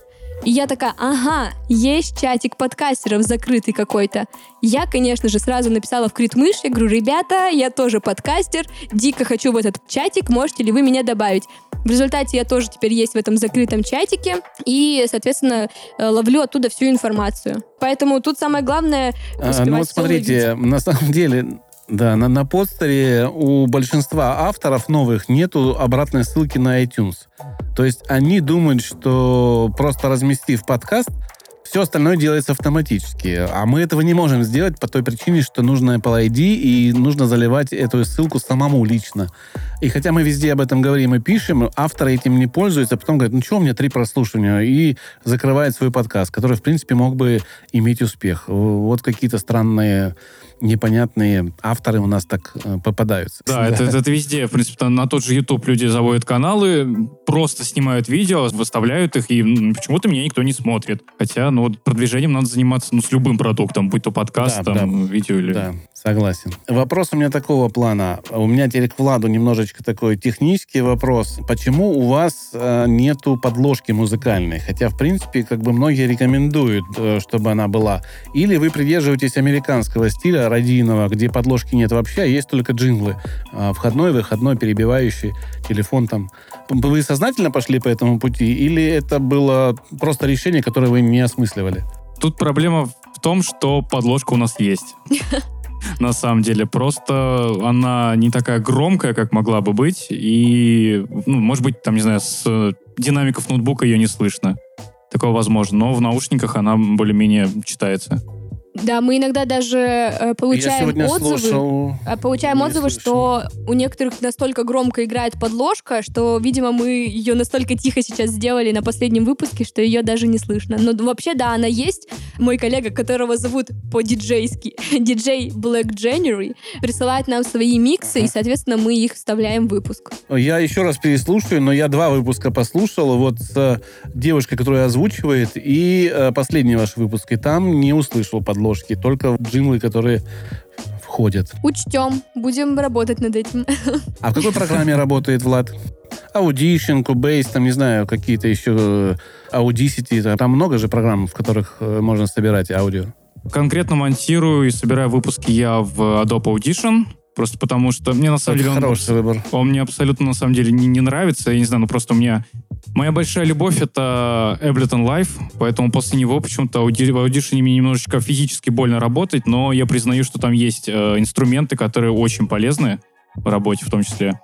И я такая, ага, есть чатик подкастеров закрытый какой-то. Я, конечно же, сразу написала в Критмыш, я говорю, ребята, я тоже подкастер, дико хочу в этот чатик, можете ли вы меня добавить? В результате я тоже теперь есть в этом закрытом чатике и, соответственно, э, ловлю оттуда всю информацию. Поэтому тут самое главное А, успевать ну вот смотрите, на самом деле, да, на, на постере у большинства авторов новых нету обратной ссылки на iTunes. То есть они думают, что просто разместив подкаст, все остальное делается автоматически. А мы этого не можем сделать по той причине, что нужно Apple ID и нужно заливать эту ссылку самому лично. И хотя мы везде об этом говорим и пишем, авторы этим не пользуются, а потом говорят, ну что, у меня три прослушивания, и закрывает свой подкаст, который, в принципе, мог бы иметь успех. Вот какие-то странные, непонятные авторы у нас так э, попадаются. Да, Это, это везде. В принципе, там на тот же YouTube люди заводят каналы, просто снимают видео, выставляют их, и м, почему-то меня никто не смотрит. Хотя, ну, ну, вот продвижением надо заниматься ну, с любым продуктом, будь то подкаст, Да, там, да. видео или... Да, согласен. Вопрос у меня такого плана. У меня теперь к Владу немножечко такой технический вопрос. Почему у вас э, нету подложки музыкальной? Хотя, в принципе, как бы многие рекомендуют, э, чтобы она была. Или вы придерживаетесь американского стиля радийного, где подложки нет вообще, а есть только джинглы. А, входной, выходной, перебивающий, телефон там. Вы сознательно пошли по этому пути? Или это было просто решение, которое вы не осмысливали? Тут проблема в том, что подложка у нас есть. На самом деле, просто она не такая громкая, как могла бы быть, и, ну, может быть, там, не знаю, с динамиков ноутбука ее не слышно. Такое возможно, но в наушниках она более-менее читается. Да, мы иногда даже э, получаем отзывы. слушал... А Получаем Не отзывы, слышал. что у некоторых настолько громко играет подложка, что, видимо, мы ее настолько тихо сейчас сделали на последнем выпуске, что ее даже не слышно. Но вообще, да, она есть. Мой коллега, которого зовут по-диджейски, диджей Black January, присылает нам свои миксы, и, соответственно, мы их вставляем в выпуск. Я еще раз переслушаю, но я два выпуска послушал. Вот с э, девушкой, которая озвучивает, и э, последний ваш выпуск. И там не услышал подложки, только джинглы, которые входят. Учтем, будем работать над этим. А в какой программе работает Влад? Audition, Cubase, там, не знаю, какие-то еще э, Audacity. Там, много же программ, в которых э, можно собирать аудио. Конкретно монтирую и собираю выпуски я в Adobe Audition, просто потому что мне на самом Это деле... он- хороший выбор. Он мне абсолютно, на самом деле, не, не нравится. Я не знаю, ну просто у меня... Моя большая любовь — это Ableton Live, поэтому после него почему-то в Audition мне немножечко физически больно работать, но я признаю, что там есть э, инструменты, которые очень полезны в работе в том числе.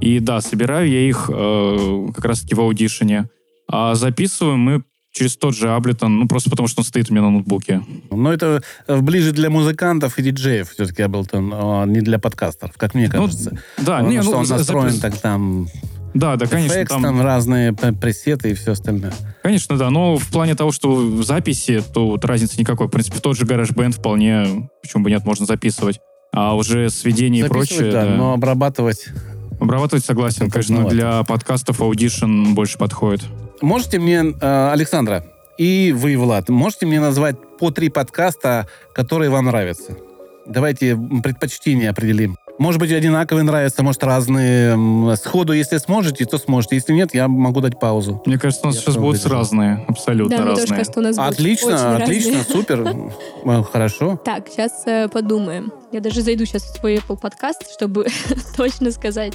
И да, собираю я их э, как раз-таки в Audition. А записываем мы через тот же Ableton, ну просто потому что он стоит у меня на ноутбуке. Но это э, ближе для музыкантов и диджеев все-таки Ableton, а не для подкастеров, как мне Ну, кажется. Да, Потому не, что ну, он настроен запис- так там, Да, да, конечно, FX, там- там разные пресеты и все остальное. Конечно, да, но в плане того, что в записи, то вот разницы никакой. В принципе, тот же GarageBand вполне, почему бы нет, можно записывать. А уже сведение и прочее, да, да. но обрабатывать. обрабатывать согласен. Это Конечно, для подкастов Audition больше подходит. Можете мне, э, Александра, и вы, Влад, можете мне назвать по три подкаста, которые вам нравятся? Давайте м, предпочтения определим. Может быть, одинаковые нравятся, может, разные. Сходу, если сможете, то сможете. Если нет, я могу дать паузу. Мне кажется, у нас Я сейчас будут разные, абсолютно Да, мне тоже разные. кажется, у нас будет очень Отлично, отлично, разные. супер. Э, Хорошо. Так, сейчас подумаем. Я даже зайду сейчас в свой Apple подкаст, чтобы точно сказать.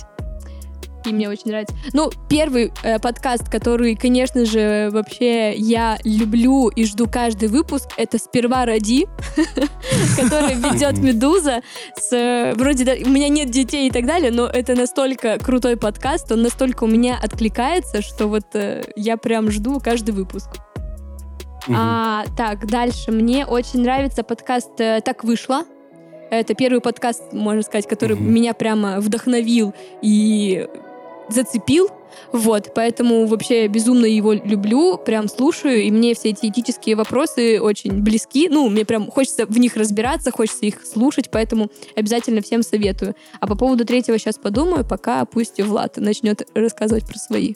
И мне очень нравится. Ну, первый э, подкаст, который, конечно же, вообще я люблю и жду каждый выпуск, это «Сперва роди», который ведет Медуза. Э, вроде у меня нет детей и так далее, но это настолько крутой подкаст, он настолько у меня откликается, что вот э, я прям жду каждый выпуск. А, так, дальше. Мне очень нравится подкаст э, «Так вышло». Это первый подкаст, можно сказать, который Мгм. меня прямо вдохновил и зацепил. Вот, поэтому вообще безумно его люблю, прям слушаю, и мне все эти этические вопросы очень близки. Ну, мне прям хочется в них разбираться, хочется их слушать, поэтому обязательно всем советую. А по поводу третьего сейчас подумаю, пока пусть Влад начнет рассказывать про свои.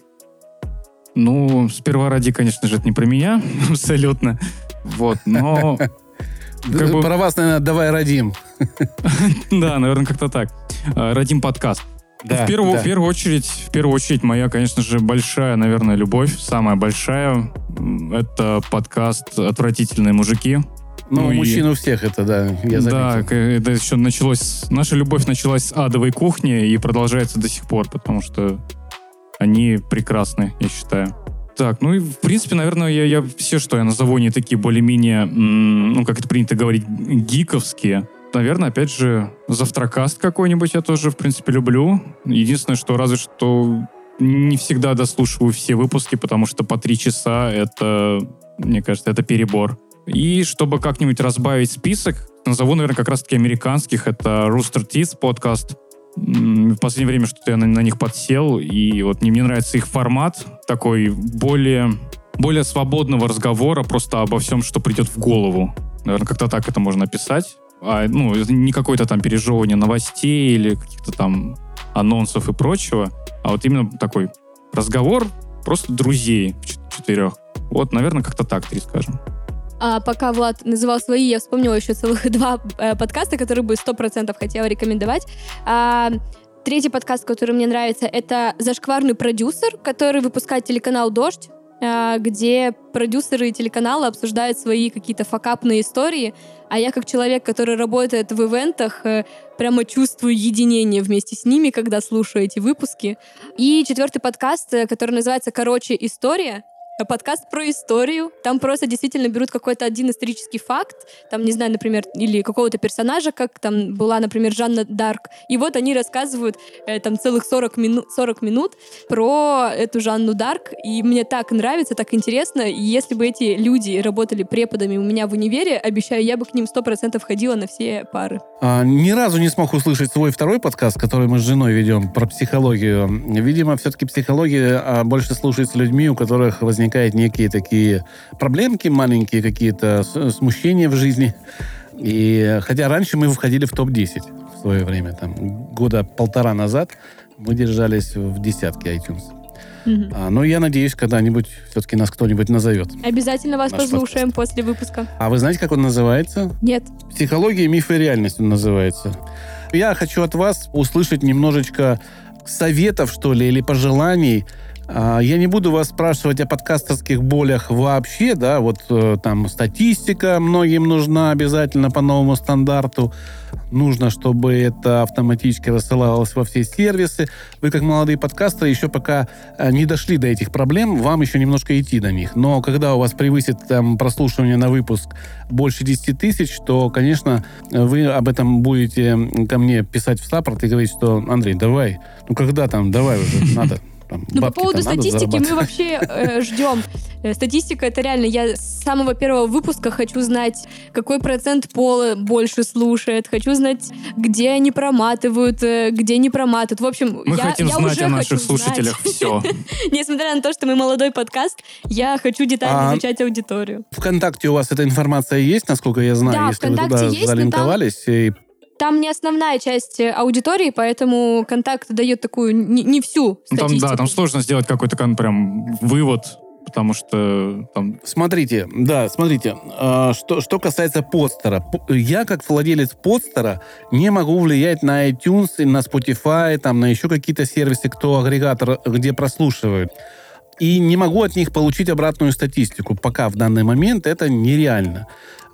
Ну, сперва ради, конечно же, это не про меня, абсолютно. Вот, но... как бы- Про вас, наверное, давай родим. Да, наверное, как-то так. Э, Родим подкаст. Да, в, первую, да. в первую очередь, в первую очередь, моя, конечно же, большая, наверное, любовь, самая большая, это подкаст «Отвратительные мужики». Ну, ну и- мужчин у всех это, да, я да, заметил. к- это еще началось... Наша любовь началась с адовой кухни и продолжается до сих пор, потому что они прекрасны, я считаю. Так, ну и в принципе, наверное, я, я все, что я назову, они такие более-менее, ну, как это принято говорить, гиковские. Наверное, опять же, завтракаст какой-нибудь я тоже, в принципе, люблю. Единственное, что разве что не всегда дослушиваю все выпуски, потому что по три часа это, мне кажется, это перебор. И чтобы как-нибудь разбавить список, назову, наверное, как раз-таки американских. Это Rooster Teeth подкаст. В последнее время что-то я на, на них подсел, и вот мне, мне нравится их формат, такой более, более свободного разговора просто обо всем, что придет в голову. Наверное, как-то так это можно описать. А, ну, это не какое-то там пережевывание новостей или каких-то там анонсов и прочего, а вот именно такой разговор просто друзей в чет- четырех. Вот, наверное, как-то так, три скажем. А пока Влад называл свои, я вспомнила еще целых два э, подкаста, которые бы 100% хотела рекомендовать. А, третий подкаст, который мне нравится, это «Зашкварный продюсер», который выпускает телеканал «Дождь», где продюсеры телеканала обсуждают свои какие-то факапные истории, а я как человек, который работает в ивентах, э, прямо чувствую единение вместе с ними, когда слушаю эти выпуски. И четвертый подкаст, э, который называется «Короче, история», подкаст про историю. Там просто действительно берут какой-то один исторический факт, там, не знаю, например, или какого-то персонажа, как там была, например, Жанна Дарк. И вот они рассказывают э, там целых 40 минут, 40 минут про эту Жанну Дарк. И мне так нравится, так интересно. И если бы эти люди работали преподами у меня в универе, обещаю, я бы к ним 100% ходила на все пары. А, ни разу не смог услышать свой второй подкаст, который мы с женой ведем, про психологию. Видимо, все-таки психология а, больше слушается людьми, у которых возникают некие такие проблемки маленькие, какие-то смущения в жизни. И хотя раньше мы входили в топ-10 в свое время, там, года полтора назад мы держались в десятке iTunes. Мгм. А, но я надеюсь, когда-нибудь все-таки нас кто-нибудь назовет. Обязательно вас послушаем после выпуска. А вы знаете, как он называется? Нет. Психология, мифы и реальность он называется. Я хочу от вас услышать немножечко советов, что ли, или пожеланий. А, Я не буду вас спрашивать о подкастерских болях вообще, да, вот э, там статистика многим нужна обязательно по новому стандарту. Нужно, чтобы это автоматически рассылалось во все сервисы. Вы, как молодые подкастеры, еще пока э, не дошли до этих проблем, вам еще немножко идти до них. Но когда у вас превысит там, прослушивание на выпуск больше 10 тысяч, то, конечно, вы об этом будете ко мне писать в саппорт и говорить, что, Андрей, давай, ну когда там, давай уже, надо. Там, Ну, по поводу статистики мы вообще э, ждем. Э, Статистика это реально. Я с самого первого выпуска хочу знать, какой процент пола больше слушает. Хочу знать, где они проматывают, э, где не проматывают. В общем, Мы я, хотим я знать уже о наших хочу знать. слушателях все. Несмотря на то, что мы молодой подкаст, я хочу детально А, изучать аудиторию. ВКонтакте у вас эта информация есть, насколько я знаю, Да, если вы туда есть, но там- залинковались. И Там не основная часть э, аудитории, поэтому контакт дает такую не, не всю Ну, Там, статистику. да, там сложно сделать какой-то кон- прям вывод, потому что там Смотрите, да, смотрите, а, что, что касается подстера. П- Я, как владелец подстера, не могу влиять на iTunes, и на Spotify, там, на еще какие-то сервисы, кто агрегатор, где прослушивают. И не могу от них получить обратную статистику. Пока в данный момент это нереально.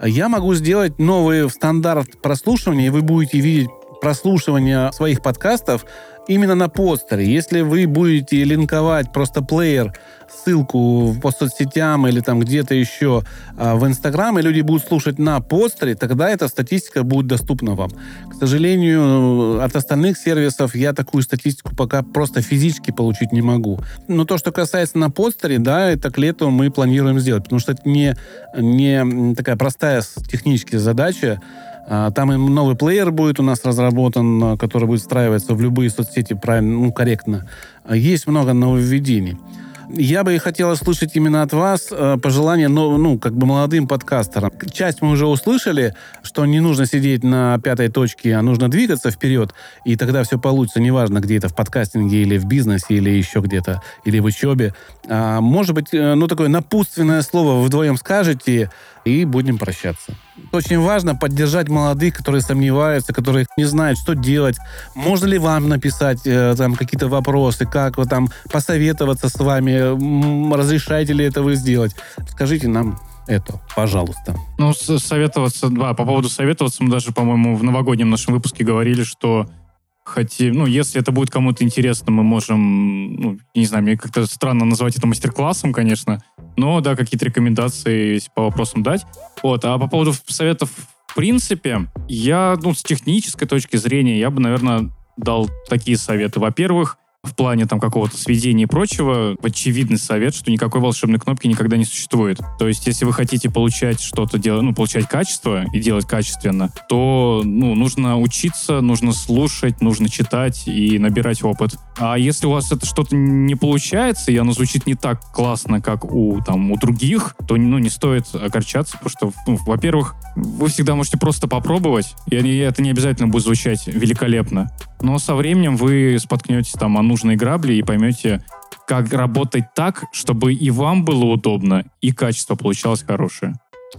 Я могу сделать новый стандарт прослушивания, и вы будете видеть прослушивание своих подкастов именно на постере. Если вы будете линковать просто плеер, ссылку по соцсетям или там где-то еще а, в Инстаграм, и люди будут слушать на постере, тогда эта статистика будет доступна вам. К сожалению, от остальных сервисов я такую статистику пока просто физически получить не могу. Но то, что касается на постере, да, это к лету мы планируем сделать, потому что это не, не такая простая техническая задача, Там и новый плеер будет у нас разработан, а, который будет встраиваться в любые соцсети правильно, ну, корректно. А, Есть много нововведений. Я бы и хотела слышать именно от вас пожелания, ну, ну, как бы молодым подкастерам. Часть мы уже услышали, что не нужно сидеть на пятой точке, а нужно двигаться вперед, и тогда все получится, неважно, где это, в подкастинге или в бизнесе, или еще где-то, или в учебе. А, может быть, э, ну, такое напутственное слово вы вдвоем скажете, и будем прощаться. Очень важно поддержать молодых, которые сомневаются, которые не знают, что делать. Можно ли вам написать э, там какие-то вопросы, как вы там посоветоваться с вами, разрешаете ли это вы сделать? Скажите нам это, пожалуйста. Ну, советоваться, да, по поводу советоваться, мы даже, по-моему, в новогоднем нашем выпуске говорили, что хотим, ну, если это будет кому-то интересно, мы можем, ну, не знаю, мне как-то странно назвать это мастер-классом, конечно, но, да, какие-то рекомендации по вопросам дать. Вот, а по поводу советов в принципе, я, ну, с технической точки зрения, я бы, наверное, дал такие советы. Во-первых, в плане там какого-то сведения и прочего, очевидный совет, что никакой волшебной кнопки никогда не существует. То есть, если вы хотите получать что-то делать, ну, получать качество и делать качественно, то, ну, нужно учиться, нужно слушать, нужно читать и набирать опыт. А если у вас это что-то не получается, и оно звучит не так классно, как у, там, у других, то, ну, не стоит огорчаться, потому что, ну, во-первых, вы всегда можете просто попробовать, и это не обязательно будет звучать великолепно. Но со временем вы споткнетесь там о нужные грабли и поймете, как работать так, чтобы и вам было удобно, и качество получалось хорошее.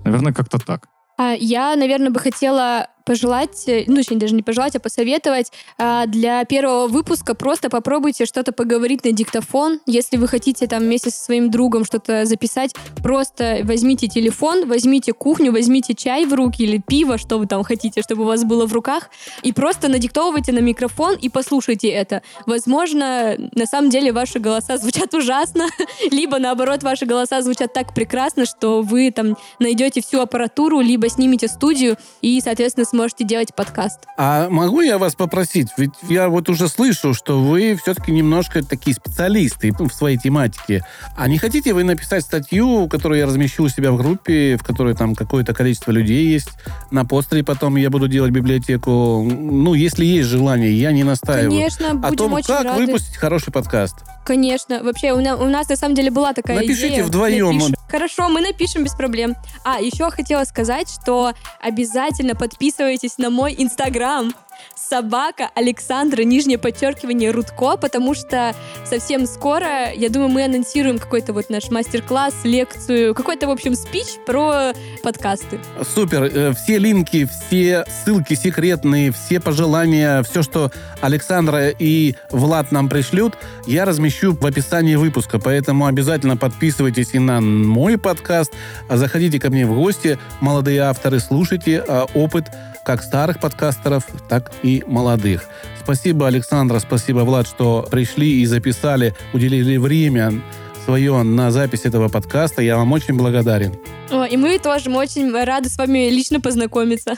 Наверное, как-то так. А, Я, наверное, бы хотела пожелать, э, ну, точнее, даже не пожелать, а посоветовать а, для первого выпуска просто попробуйте что-то поговорить на диктофон. Если вы хотите там вместе со своим другом что-то записать, просто возьмите телефон, возьмите кухню, возьмите чай в руки или пиво, что вы там хотите, чтобы у вас было в руках, и просто надиктовывайте на микрофон и послушайте это. Возможно, на самом деле ваши голоса звучат ужасно, либо наоборот ваши голоса звучат так прекрасно, что вы там найдете всю аппаратуру, либо снимете студию и, соответственно, сможете делать подкаст. А могу я вас попросить? Ведь я вот уже слышу, что вы все-таки немножко такие специалисты в своей тематике. А не хотите вы написать статью, которую я размещу у себя в группе, в которой там какое-то количество людей есть? На постере потом я буду делать библиотеку. Ну, если есть желание, я не настаиваю. Конечно, О будем том, очень как рады. выпустить хороший подкаст. Конечно. Вообще, у, на- у нас на самом деле была такая Напишите идея. вдвоем. Напишем. Хорошо, мы напишем без проблем. А, еще хотела сказать, что обязательно подписывайтесь на мой инстаграм. Собака Александра, нижнее подчеркивание, Рудко, потому что совсем скоро, я думаю, мы анонсируем какой-то вот наш мастер-класс, лекцию, какой-то, в общем, спич про подкасты. Супер. Э, Все линки, все ссылки секретные, все пожелания, все, что Александра и Влад нам пришлют, я размещу в описании выпуска. Поэтому обязательно подписывайтесь и на мой подкаст. Заходите ко мне в гости, молодые авторы, слушайте а, опыт как старых подкастеров, так и молодых. Спасибо, Александра, спасибо, Влад, что пришли и записали, уделили время свое на запись этого подкаста. Я вам очень благодарен. О, и мы тоже, мы очень рады с вами лично познакомиться.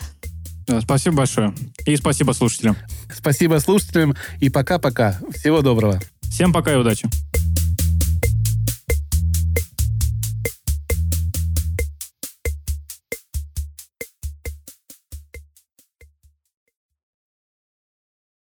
Спасибо большое. И спасибо слушателям. Спасибо слушателям и пока-пока. Всего доброго. Всем пока и удачи.